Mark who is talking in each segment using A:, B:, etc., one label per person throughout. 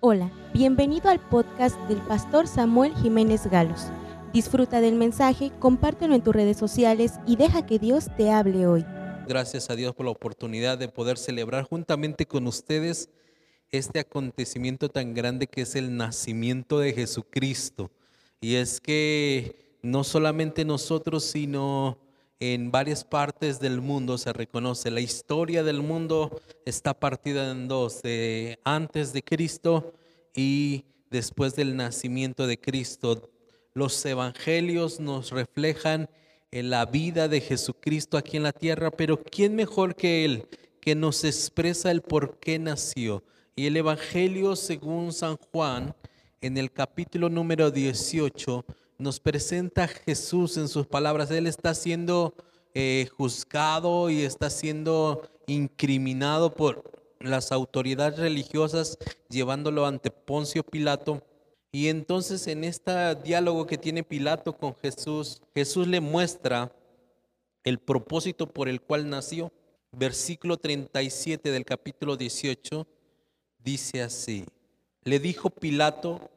A: Hola, bienvenido al podcast del pastor Samuel Jiménez Galos. Disfruta del mensaje, compártelo en tus redes sociales y deja que Dios te hable hoy.
B: Gracias a Dios por la oportunidad de poder celebrar juntamente con ustedes este acontecimiento tan grande que es el nacimiento de Jesucristo. Y es que no solamente nosotros, sino en varias partes del mundo se reconoce. La historia del mundo está partida en dos, de antes de Cristo y después del nacimiento de Cristo. Los evangelios nos reflejan en la vida de Jesucristo aquí en la tierra, pero ¿quién mejor que Él que nos expresa el por qué nació? Y el Evangelio según San Juan, en el capítulo número 18, nos presenta Jesús en sus palabras. Él está siendo eh, juzgado y está siendo incriminado por las autoridades religiosas, llevándolo ante Poncio Pilato. Y entonces en este diálogo que tiene Pilato con Jesús, Jesús le muestra el propósito por el cual nació. Versículo 37 del capítulo 18 dice así, le dijo Pilato,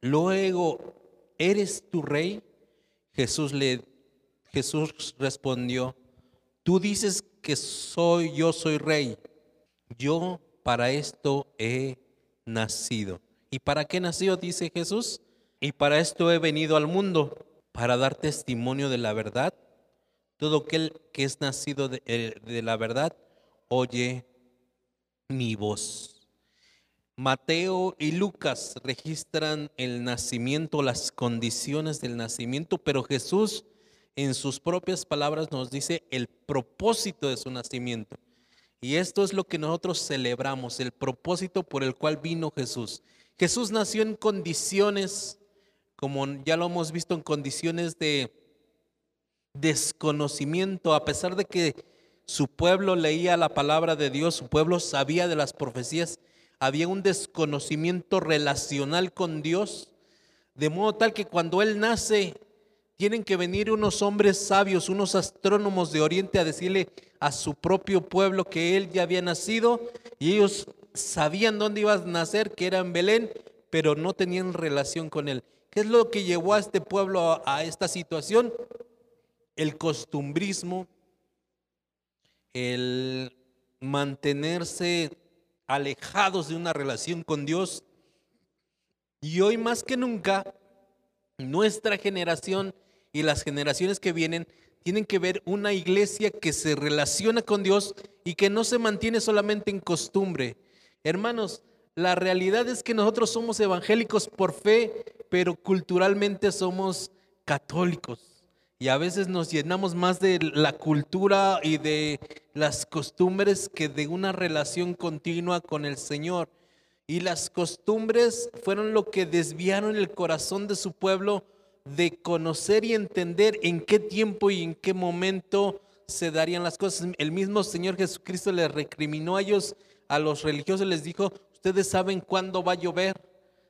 B: luego, ¿eres tu rey? Jesús le Jesús respondió, tú dices que soy yo soy rey. Yo para esto he nacido. ¿Y para qué nació? dice Jesús. Y para esto he venido al mundo, para dar testimonio de la verdad. Todo aquel que es nacido de, eh, de la verdad oye mi voz. Mateo y Lucas registran el nacimiento, las condiciones del nacimiento, pero Jesús en sus propias palabras nos dice el propósito de su nacimiento. Y esto es lo que nosotros celebramos, el propósito por el cual vino Jesús. Jesús nació en condiciones, como ya lo hemos visto, en condiciones de desconocimiento, a pesar de que su pueblo leía la palabra de Dios, su pueblo sabía de las profecías, había un desconocimiento relacional con Dios, de modo tal que cuando Él nace, tienen que venir unos hombres sabios, unos astrónomos de Oriente a decirle a su propio pueblo que Él ya había nacido y ellos sabían dónde iba a nacer, que era en Belén, pero no tenían relación con Él. ¿Qué es lo que llevó a este pueblo a, a esta situación? El costumbrismo, el mantenerse alejados de una relación con Dios. Y hoy más que nunca, nuestra generación y las generaciones que vienen tienen que ver una iglesia que se relaciona con Dios y que no se mantiene solamente en costumbre. Hermanos, la realidad es que nosotros somos evangélicos por fe, pero culturalmente somos católicos. Y a veces nos llenamos más de la cultura y de las costumbres que de una relación continua con el Señor. Y las costumbres fueron lo que desviaron el corazón de su pueblo de conocer y entender en qué tiempo y en qué momento se darían las cosas. El mismo Señor Jesucristo les recriminó a ellos, a los religiosos, les dijo, ustedes saben cuándo va a llover,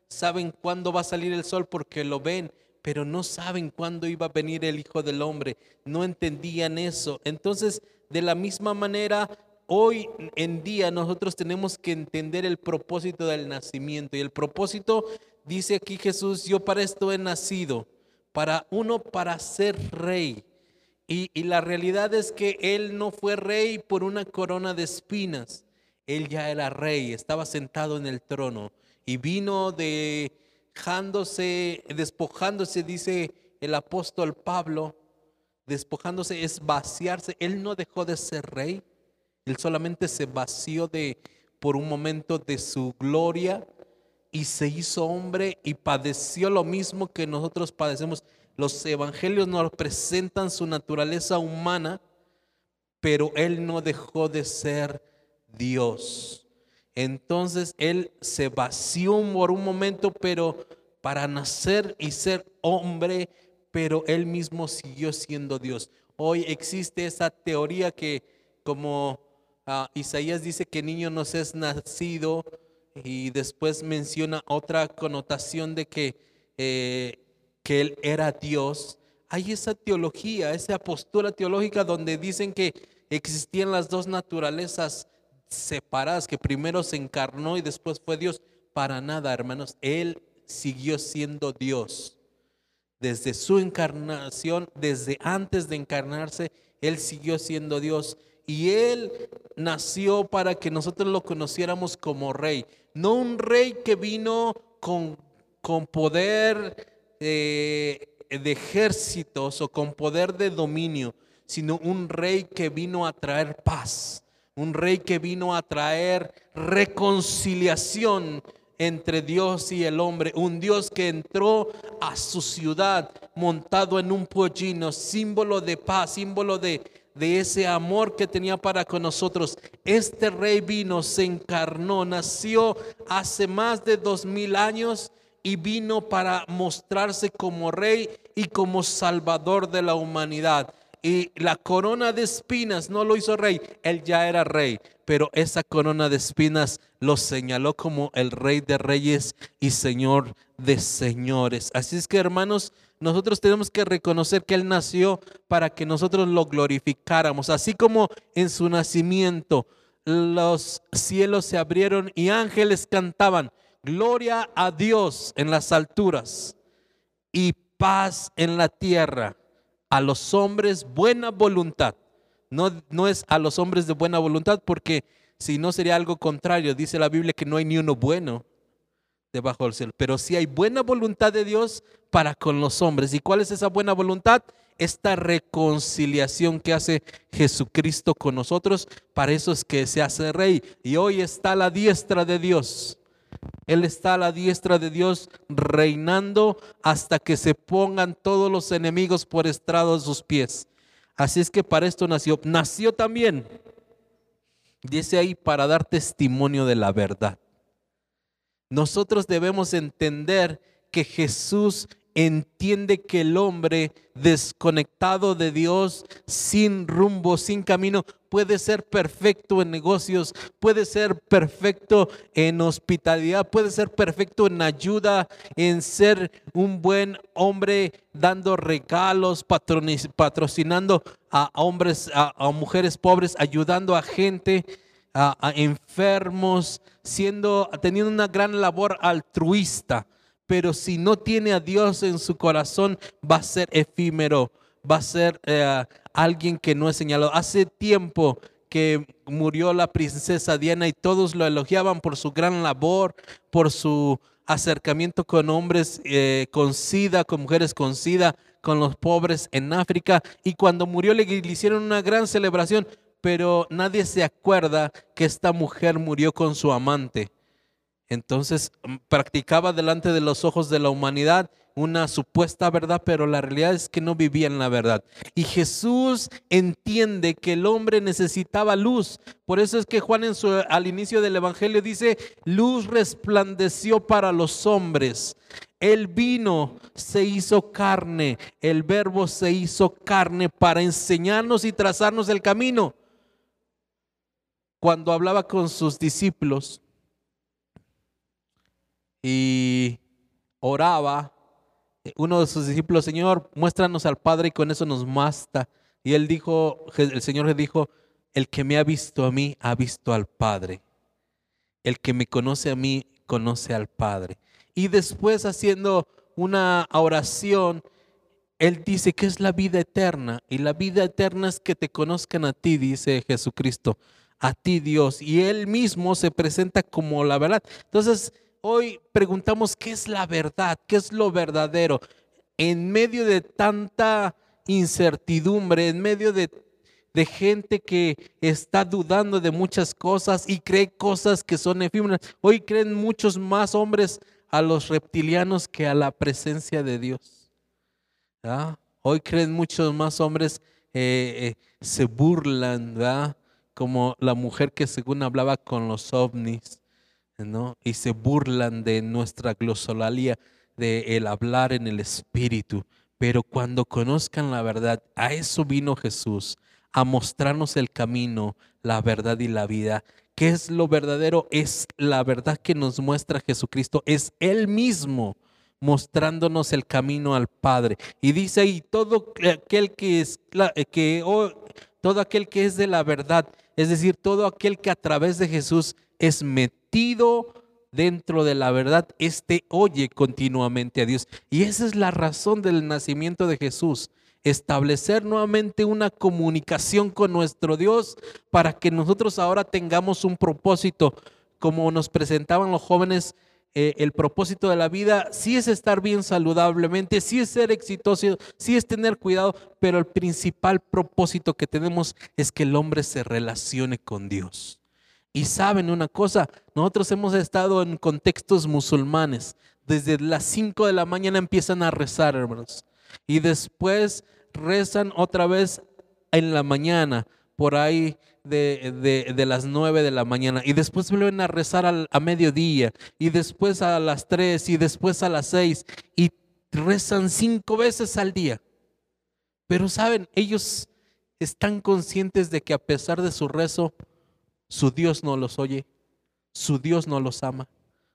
B: saben cuándo va a salir el sol porque lo ven, pero no saben cuándo iba a venir el Hijo del Hombre, no entendían eso. Entonces, de la misma manera, hoy en día nosotros tenemos que entender el propósito del nacimiento. Y el propósito, dice aquí Jesús, yo para esto he nacido, para uno, para ser rey. Y, la realidad es que él no fue rey por una corona de espinas, él ya era rey, estaba sentado en el trono y vino de despojándose, dice el apóstol Pablo, despojándose es vaciarse. Él no dejó de ser rey, él solamente se vació de por un momento de su gloria y se hizo hombre y padeció lo mismo que nosotros padecemos. Los evangelios nos presentan su naturaleza humana, pero él no dejó de ser Dios. Entonces él se vació por un momento, pero para nacer y ser hombre, pero él mismo siguió siendo Dios. Hoy existe esa teoría que como ah, Isaías dice que niño nos es nacido y después menciona otra connotación de que, eh, que él era Dios. Hay esa teología, esa postura teológica donde dicen que existían las dos naturalezas separadas, que primero se encarnó y después fue Dios. Para nada, hermanos. Él siguió siendo Dios. Desde su encarnación, desde antes de encarnarse, Él siguió siendo Dios. Y Él nació para que nosotros lo conociéramos como rey. No un rey que vino con, con poder eh, de ejércitos o con poder de dominio, sino un rey que vino a traer paz. Un rey que vino a traer reconciliación entre Dios y el hombre, un Dios que entró a su ciudad montado en un pollino, símbolo de paz, símbolo de, ese amor que tenía para con nosotros. Este rey vino, se encarnó, nació hace más de dos mil años y vino para mostrarse como rey y como salvador de la humanidad. Y la corona de espinas no lo hizo rey, él ya era rey, pero esa corona de espinas lo señaló como el rey de reyes y señor de señores. Así es que hermanos, nosotros tenemos que reconocer que Él nació para que nosotros lo glorificáramos, así como en su nacimiento los cielos se abrieron y ángeles cantaban, gloria a Dios en las alturas y paz en la tierra a los hombres buena voluntad. No, no es a los hombres de buena voluntad porque si no sería algo contrario. Dice la Biblia que no hay ni uno bueno debajo del cielo. Pero si hay buena voluntad de Dios para con los hombres. ¿Y cuál es esa buena voluntad? Esta reconciliación que hace Jesucristo con nosotros. Para eso es que se hace rey. Y hoy está la diestra de Dios. Él está a la diestra de Dios reinando hasta que se pongan todos los enemigos por estrado de sus pies. Así es que para esto nació. Nació también, dice ahí, para dar testimonio de la verdad. Nosotros debemos entender que Jesús entiende que el hombre desconectado de Dios, sin rumbo, sin camino, puede ser perfecto en negocios, puede ser perfecto en hospitalidad, puede ser perfecto en ayuda, en ser un buen hombre dando regalos, patrocinando a hombres, a, mujeres pobres, ayudando a gente, a, a enfermos, siendo, teniendo una gran labor altruista pero si no tiene a Dios en su corazón, va a ser efímero, va a ser eh, alguien que no es señalado. Hace tiempo que murió la princesa Diana y todos lo elogiaban por su gran labor, por su acercamiento con hombres eh, con SIDA, con mujeres con SIDA, con los pobres en África. Y cuando murió le hicieron una gran celebración, pero nadie se acuerda que esta mujer murió con su amante. Entonces mm, practicaba delante de los ojos de la humanidad una supuesta verdad, pero la realidad es que no vivía en la verdad. Y Jesús entiende que el hombre necesitaba luz. Por eso es que Juan al inicio del Evangelio dice, luz resplandeció para los hombres. El vino se hizo carne, el verbo se hizo carne para enseñarnos y trazarnos el camino. Cuando hablaba con sus discípulos, y oraba, uno de sus discípulos, Señor, muéstranos al Padre y con eso nos basta. Y él dijo, el Señor le dijo, el que me ha visto a mí, ha visto al Padre. El que me conoce a mí, conoce al Padre. Y después haciendo una oración, él dice que es la vida eterna. Y la vida eterna es que te conozcan a ti, dice Jesucristo, a ti Dios. Y él mismo se presenta como la verdad. Entonces, Hoy preguntamos qué es la verdad, qué es lo verdadero. En medio de tanta incertidumbre, en medio de, gente que está dudando de muchas cosas y cree cosas que son efímeras. Hoy creen muchos más hombres a los reptilianos que a la presencia de Dios. Hoy creen muchos más hombres, eh, eh, se burlan, como la mujer que según hablaba con los ovnis. Y se burlan de nuestra glosolalia, de el hablar en el espíritu. Pero cuando conozcan la verdad, a eso vino Jesús, a mostrarnos el camino, la verdad y la vida. ¿Qué es lo verdadero? Es la verdad que nos muestra Jesucristo, es Él mismo mostrándonos el camino al Padre. Y dice ahí, todo aquel que es, que, todo aquel que es de la verdad, es decir, todo aquel que a través de Jesús es metido dentro de la verdad, éste oye continuamente a Dios. Y esa es la razón del nacimiento de Jesús. Establecer nuevamente una comunicación con nuestro Dios para que nosotros ahora tengamos un propósito, como nos presentaban los jóvenes eh, el propósito de la vida sí es estar bien saludablemente, sí es ser exitoso, sí es tener cuidado, pero el principal propósito que tenemos es que el hombre se relacione con Dios. Y saben una cosa, nosotros hemos estado en contextos musulmanes. Desde las 5 de la mañana empiezan a rezar, hermanos. Y después rezan otra vez en la mañana, por ahí de, las 9 de la mañana y después vuelven a rezar a mediodía y después a las 3 y después a las 6 y rezan cinco veces al día. Pero saben, ellos están conscientes de que a pesar de su rezo, su Dios no los oye, su Dios no los ama,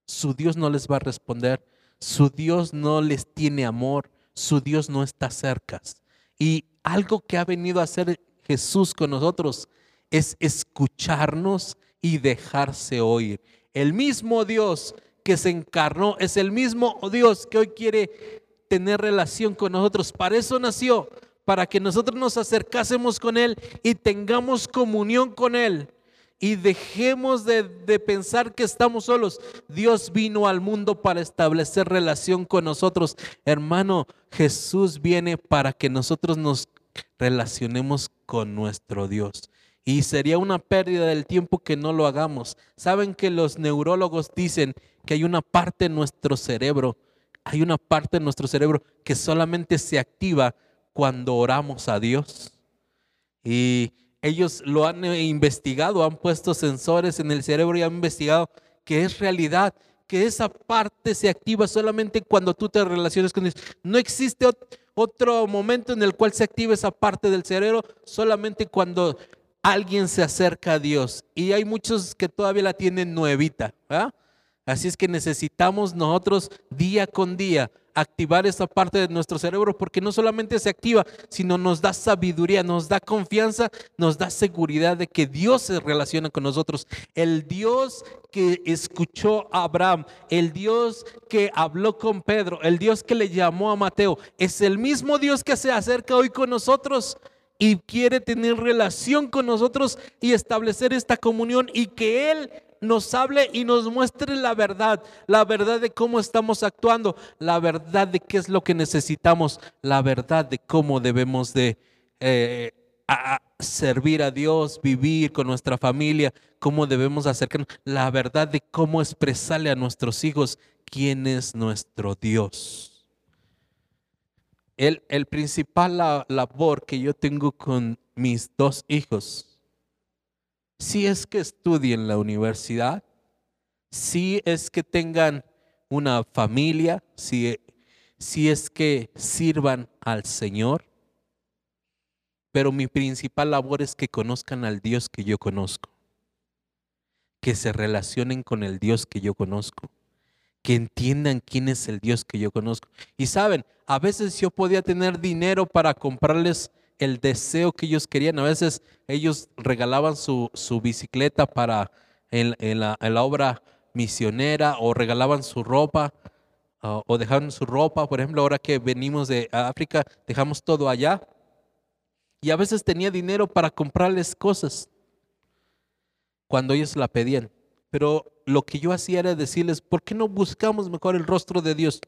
B: su Dios no les va a responder, su Dios no les tiene amor, su Dios no está cerca. Y algo que ha venido a hacer Jesús con nosotros es escucharnos y dejarse oír. El mismo Dios que se encarnó es el mismo Dios que hoy quiere tener relación con nosotros. Para eso nació, para que nosotros nos acercásemos con Él y tengamos comunión con Él. Y dejemos de, de, pensar que estamos solos. Dios vino al mundo para establecer relación con nosotros. Hermano, Jesús viene para que nosotros nos relacionemos con nuestro Dios. Y sería una pérdida del tiempo que no lo hagamos. Saben que los neurólogos dicen que hay una parte en nuestro cerebro, hay una parte en nuestro cerebro que solamente se activa cuando oramos a Dios. Y ellos lo han investigado, han puesto sensores en el cerebro y han investigado que es realidad, que esa parte se activa solamente cuando tú te relacionas con Dios. No existe otro momento en el cual se activa esa parte del cerebro, solamente cuando alguien se acerca a Dios. Y hay muchos que todavía la tienen nuevita. Así es que necesitamos nosotros día con día activar esa parte de nuestro cerebro porque no solamente se activa, sino nos da sabiduría, nos da confianza, nos da seguridad de que Dios se relaciona con nosotros. El Dios que escuchó a Abraham, el Dios que habló con Pedro, el Dios que le llamó a Mateo, es el mismo Dios que se acerca hoy con nosotros y quiere tener relación con nosotros y establecer esta comunión y que Él nos hable y nos muestre la verdad, la verdad de cómo estamos actuando, la verdad de qué es lo que necesitamos, la verdad de cómo debemos de eh, servir a Dios, vivir con nuestra familia, cómo debemos acercarnos, la verdad de cómo expresarle a nuestros hijos quién es nuestro Dios el, principal labor que yo tengo con mis dos hijos, si es que estudien la universidad, si es que tengan una familia, si, si es que sirvan al Señor, pero mi principal labor es que conozcan al Dios que yo conozco, que se relacionen con el Dios que yo conozco que entiendan quién es el Dios que yo conozco. Y saben, a veces yo podía tener dinero para comprarles el deseo que ellos querían. A veces ellos regalaban su, bicicleta para en, la, obra misionera o regalaban su ropa o dejaban su ropa. Por ejemplo, ahora que venimos de África, dejamos todo allá. Y a veces tenía dinero para comprarles cosas cuando ellos la pedían. Pero lo que yo hacía era decirles, ¿por qué no buscamos mejor el rostro de Dios?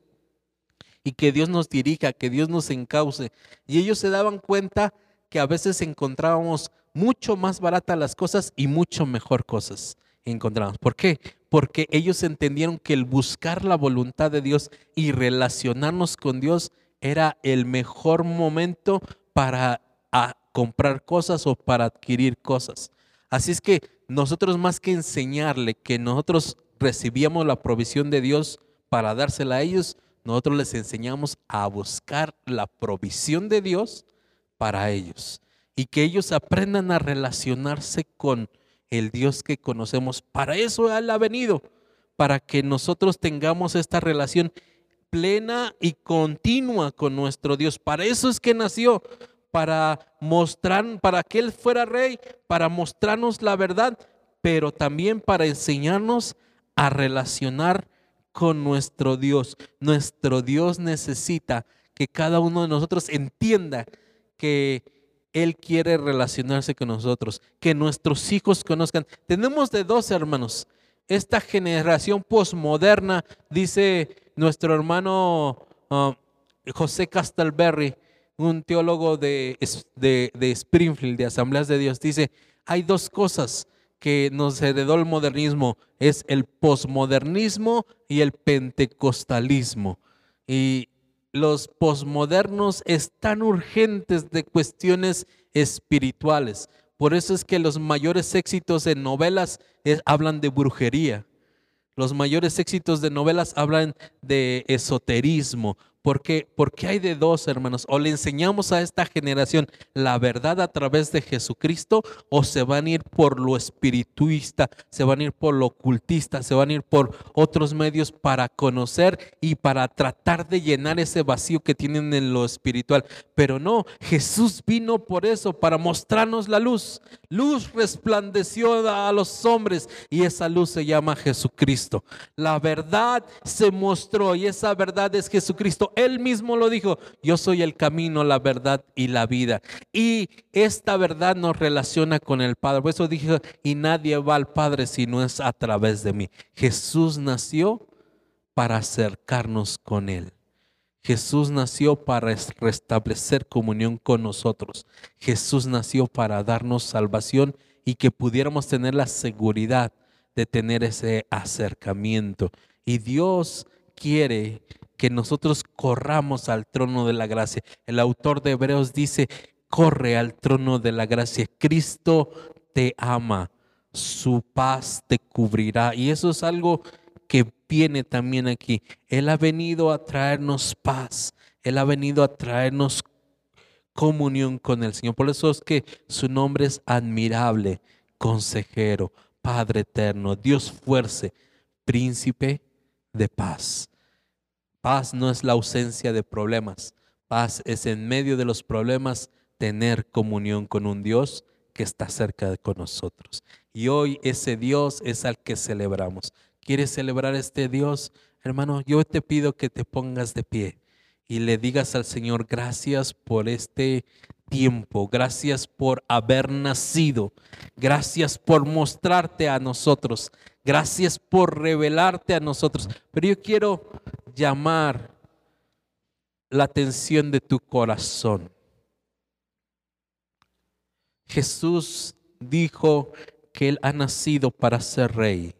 B: Y que Dios nos dirija, que Dios nos encauce. Y ellos se daban cuenta que a veces encontrábamos mucho más baratas las cosas y mucho mejor cosas encontramos. ¿Por qué? Porque ellos entendieron que el buscar la voluntad de Dios y relacionarnos con Dios era el mejor momento para comprar cosas o para adquirir cosas. Así es que nosotros más que enseñarle que nosotros recibíamos la provisión de Dios para dársela a ellos, nosotros les enseñamos a buscar la provisión de Dios para ellos y que ellos aprendan a relacionarse con el Dios que conocemos. Para eso Él ha venido, para que nosotros tengamos esta relación plena y continua con nuestro Dios. Para eso es que nació, para mostrar, para que Él fuera rey, para mostrarnos la verdad, pero también para enseñarnos a relacionar con nuestro Dios. Nuestro Dios necesita que cada uno de nosotros entienda que Él quiere relacionarse con nosotros, que nuestros hijos conozcan. Tenemos de dos hermanos. Esta generación posmoderna, dice nuestro hermano uh, José Castelberry, un teólogo de, de, Springfield, de Asambleas de Dios, dice, hay dos cosas que nos heredó el modernismo, es el posmodernismo y el pentecostalismo. Y los posmodernos están urgentes de cuestiones espirituales. Por eso es que los mayores éxitos en novelas hablan de brujería. Los mayores éxitos de novelas hablan de esoterismo. Porque, porque hay de dos, hermanos. O le enseñamos a esta generación la verdad a través de Jesucristo, o se van a ir por lo espirituista, se van a ir por lo ocultista, se van a ir por otros medios para conocer y para tratar de llenar ese vacío que tienen en lo espiritual. Pero no, Jesús vino por eso, para mostrarnos la luz. Luz resplandeció a los hombres y esa luz se llama Jesucristo. La verdad se mostró y esa verdad es Jesucristo. Él mismo lo dijo, yo soy el camino, la verdad y la vida. Y esta verdad nos relaciona con el Padre. Por eso dije, y nadie va al Padre si no es a través de mí. Jesús nació para acercarnos con Él. Jesús nació para restablecer comunión con nosotros. Jesús nació para darnos salvación y que pudiéramos tener la seguridad de tener ese acercamiento. Y Dios quiere que nosotros corramos al trono de la gracia. El autor de Hebreos dice, corre al trono de la gracia. Cristo te ama, su paz te cubrirá. Y eso es algo que viene también aquí. Él ha venido a traernos paz. Él ha venido a traernos comunión con el Señor. Por eso es que su nombre es admirable, consejero, Padre eterno, Dios fuerte, príncipe de paz. Paz no es la ausencia de problemas. Paz es en medio de los problemas tener comunión con un Dios que está cerca de nosotros. Y hoy ese Dios es al que celebramos. ¿Quieres celebrar este Dios? Hermano, yo te pido que te pongas de pie y le digas al Señor, gracias por este tiempo, gracias por haber nacido, gracias por mostrarte a nosotros, gracias por revelarte a nosotros. Pero yo quiero llamar la atención de tu corazón. Jesús dijo que Él ha nacido para ser rey.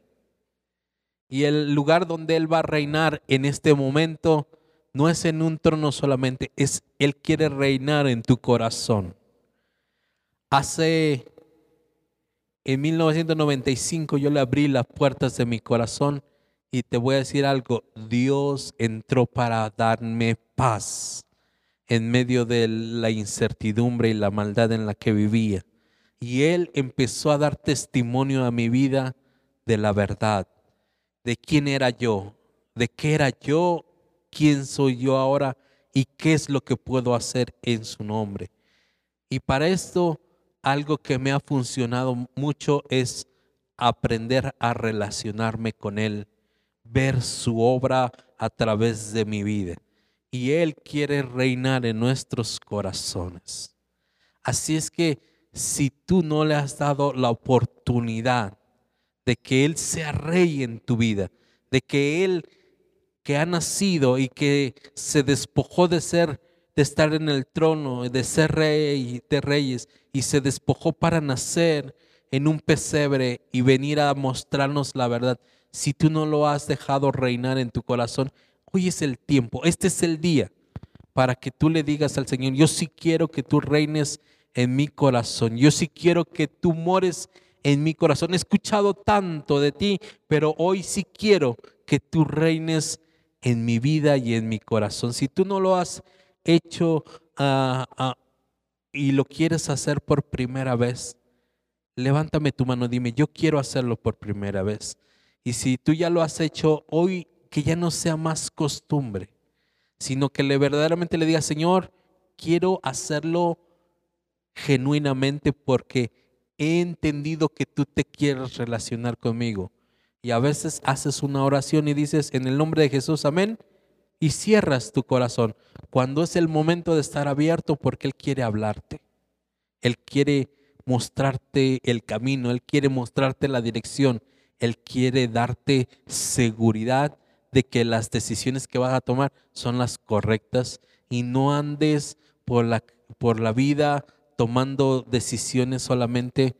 B: Y el lugar donde Él va a reinar en este momento no es en un trono solamente, es Él quiere reinar en tu corazón. Hace, en 1995 yo le abrí las puertas de mi corazón y te voy a decir algo, Dios entró para darme paz en medio de la incertidumbre y la maldad en la que vivía. Y Él empezó a dar testimonio a mi vida de la verdad, de quién era yo, de qué era yo, quién soy yo ahora y qué es lo que puedo hacer en su nombre. Y para esto, algo que me ha funcionado mucho es aprender a relacionarme con Él ver su obra a través de mi vida. Y Él quiere reinar en nuestros corazones. Así es que si tú no le has dado la oportunidad de que Él sea rey en tu vida, de que Él que ha nacido y que se despojó de ser, de estar en el trono, de ser rey de reyes, y se despojó para nacer en un pesebre y venir a mostrarnos la verdad si tú no lo has dejado reinar en tu corazón, hoy es el tiempo, este es el día para que tú le digas al Señor, yo sí quiero que tú reines en mi corazón, yo sí quiero que tú mores en mi corazón. He escuchado tanto de ti, pero hoy sí quiero que tú reines en mi vida y en mi corazón. Si tú no lo has hecho ah, ah, y lo quieres hacer por primera vez, levántame tu mano, dime, yo quiero hacerlo por primera vez. Y si tú ya lo has hecho hoy, que ya no sea más costumbre, sino que le verdaderamente le digas, Señor, quiero hacerlo genuinamente porque he entendido que tú te quieres relacionar conmigo Y a veces haces una oración y dices, en el nombre de Jesús, amén, y cierras tu corazón. Cuando es el momento de estar abierto porque Él quiere hablarte. Él quiere mostrarte el camino, Él quiere mostrarte la dirección, Él quiere darte seguridad de que las decisiones que vas a tomar son las correctas y no andes por la, por la vida tomando decisiones solamente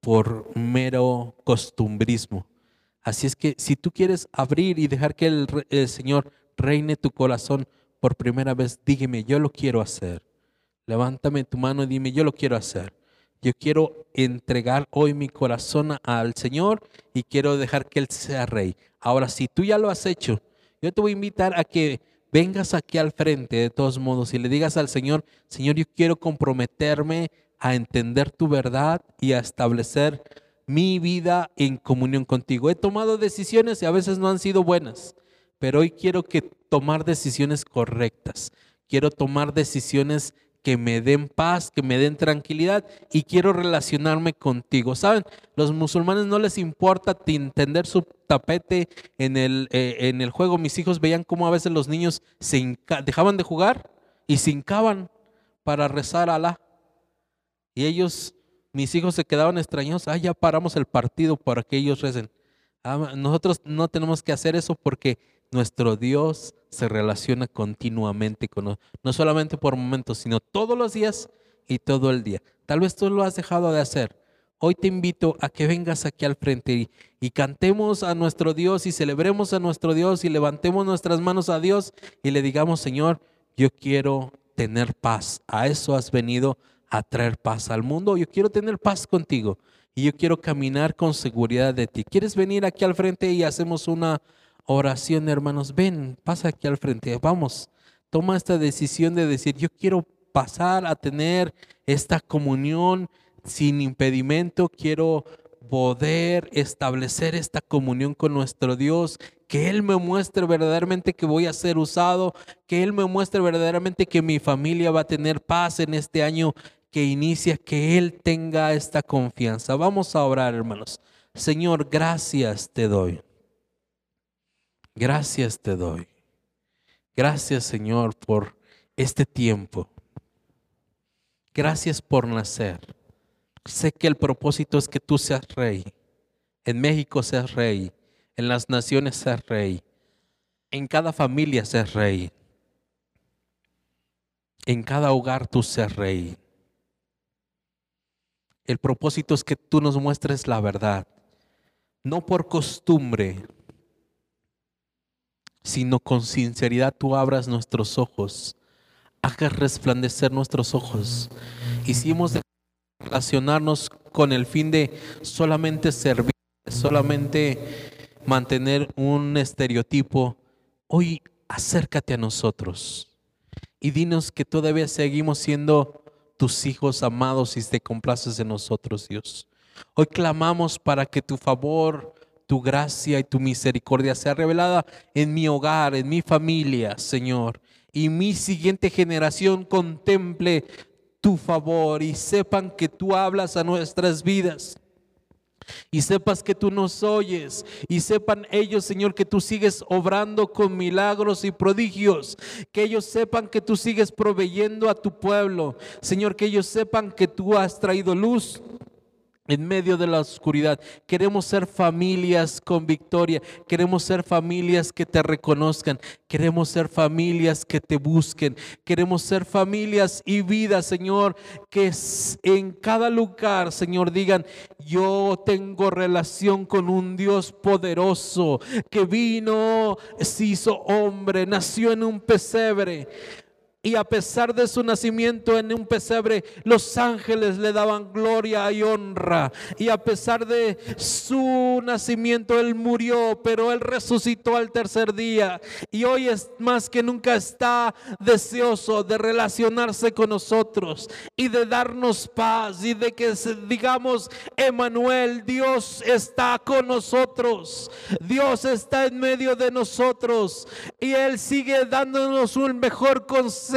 B: por mero costumbrismo. Así es que si tú quieres abrir y dejar que el, el Señor reine tu corazón por primera vez, dígame, yo lo quiero hacer. Levántame tu mano y dime, yo lo quiero hacer. Yo quiero entregar hoy mi corazón al Señor y quiero dejar que Él sea rey. Ahora, si tú ya lo has hecho, yo te voy a invitar a que vengas aquí al frente de todos modos y le digas al Señor, Señor, yo quiero comprometerme a entender tu verdad y a establecer mi vida en comunión contigo. He tomado decisiones y a veces no han sido buenas, pero hoy quiero que tomar decisiones correctas. Quiero tomar decisiones que me den paz, que me den tranquilidad y quiero relacionarme contigo. ¿Saben? Los musulmanes no les importa entender su tapete en el, eh, en el juego. Mis hijos veían cómo a veces los niños se dejaban de jugar y se hincaban para rezar a Alá. Y ellos, mis hijos se quedaban extrañados. Ah, ya paramos el partido para que ellos recen. Ah, nosotros no tenemos que hacer eso porque nuestro Dios se relaciona continuamente con nosotros, no solamente por momentos, sino todos los días y todo el día. Tal vez tú lo has dejado de hacer. Hoy te invito a que vengas aquí al frente y, y, cantemos a nuestro Dios y celebremos a nuestro Dios y levantemos nuestras manos a Dios y le digamos, Señor, yo quiero tener paz. A eso has venido a traer paz al mundo. Yo quiero tener paz contigo y yo quiero caminar con seguridad de ti. ¿Quieres venir aquí al frente y hacemos una oración, hermanos. Ven, pasa aquí al frente. Vamos, toma esta decisión de decir, yo quiero pasar a tener esta comunión sin impedimento. Quiero poder establecer esta comunión con nuestro Dios, que Él me muestre verdaderamente que voy a ser usado, que Él me muestre verdaderamente que mi familia va a tener paz en este año que inicia, que Él tenga esta confianza. Vamos a orar, hermanos. Señor, gracias te doy. Gracias te doy. Gracias Señor por este tiempo. Gracias por nacer. Sé que el propósito es que tú seas rey. En México seas rey. En las naciones seas rey. En cada familia seas rey. En cada hogar tú seas rey. El propósito es que tú nos muestres la verdad. No por costumbre, sino con sinceridad tú abras nuestros ojos, hagas resplandecer nuestros ojos. Hicimos de relacionarnos con el fin de solamente servir, solamente mantener un estereotipo. Hoy acércate a nosotros y dinos que todavía seguimos siendo tus hijos amados y te complaces en nosotros, Dios. Hoy clamamos para que tu favor, tu gracia y tu misericordia sea revelada en mi hogar, en mi familia, Señor. Y mi siguiente generación contemple tu favor y sepan que tú hablas a nuestras vidas. Y sepas que tú nos oyes. Y sepan ellos, Señor, que tú sigues obrando con milagros y prodigios. Que ellos sepan que tú sigues proveyendo a tu pueblo. Señor, que ellos sepan que tú has traído luz en medio de la oscuridad. Queremos ser familias con victoria. Queremos ser familias que te reconozcan. Queremos ser familias que te busquen. Queremos ser familias y vidas, Señor, que en cada lugar, Señor, digan, yo tengo relación con un Dios poderoso que vino, se hizo hombre, nació en un pesebre y a pesar de su nacimiento en un pesebre, los ángeles le daban gloria y honra. Y a pesar de su nacimiento, Él murió, pero Él resucitó al tercer día. Y hoy es más que nunca está deseoso de relacionarse con nosotros y de darnos paz y de que digamos, Emanuel, Dios está con nosotros. Dios está en medio de nosotros. Y Él sigue dándonos un mejor consejo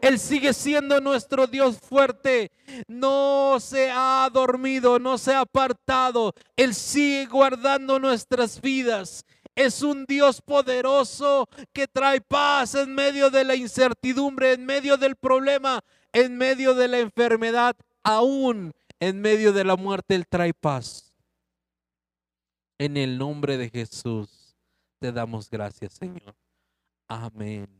B: Él sigue siendo nuestro Dios fuerte. No se ha dormido, no se ha apartado. Él sigue guardando nuestras vidas. Es un Dios poderoso que trae paz en medio de la incertidumbre, en medio del problema, en medio de la enfermedad, aún en medio de la muerte. Él trae paz. En el nombre de Jesús te damos gracias, Señor. Amén.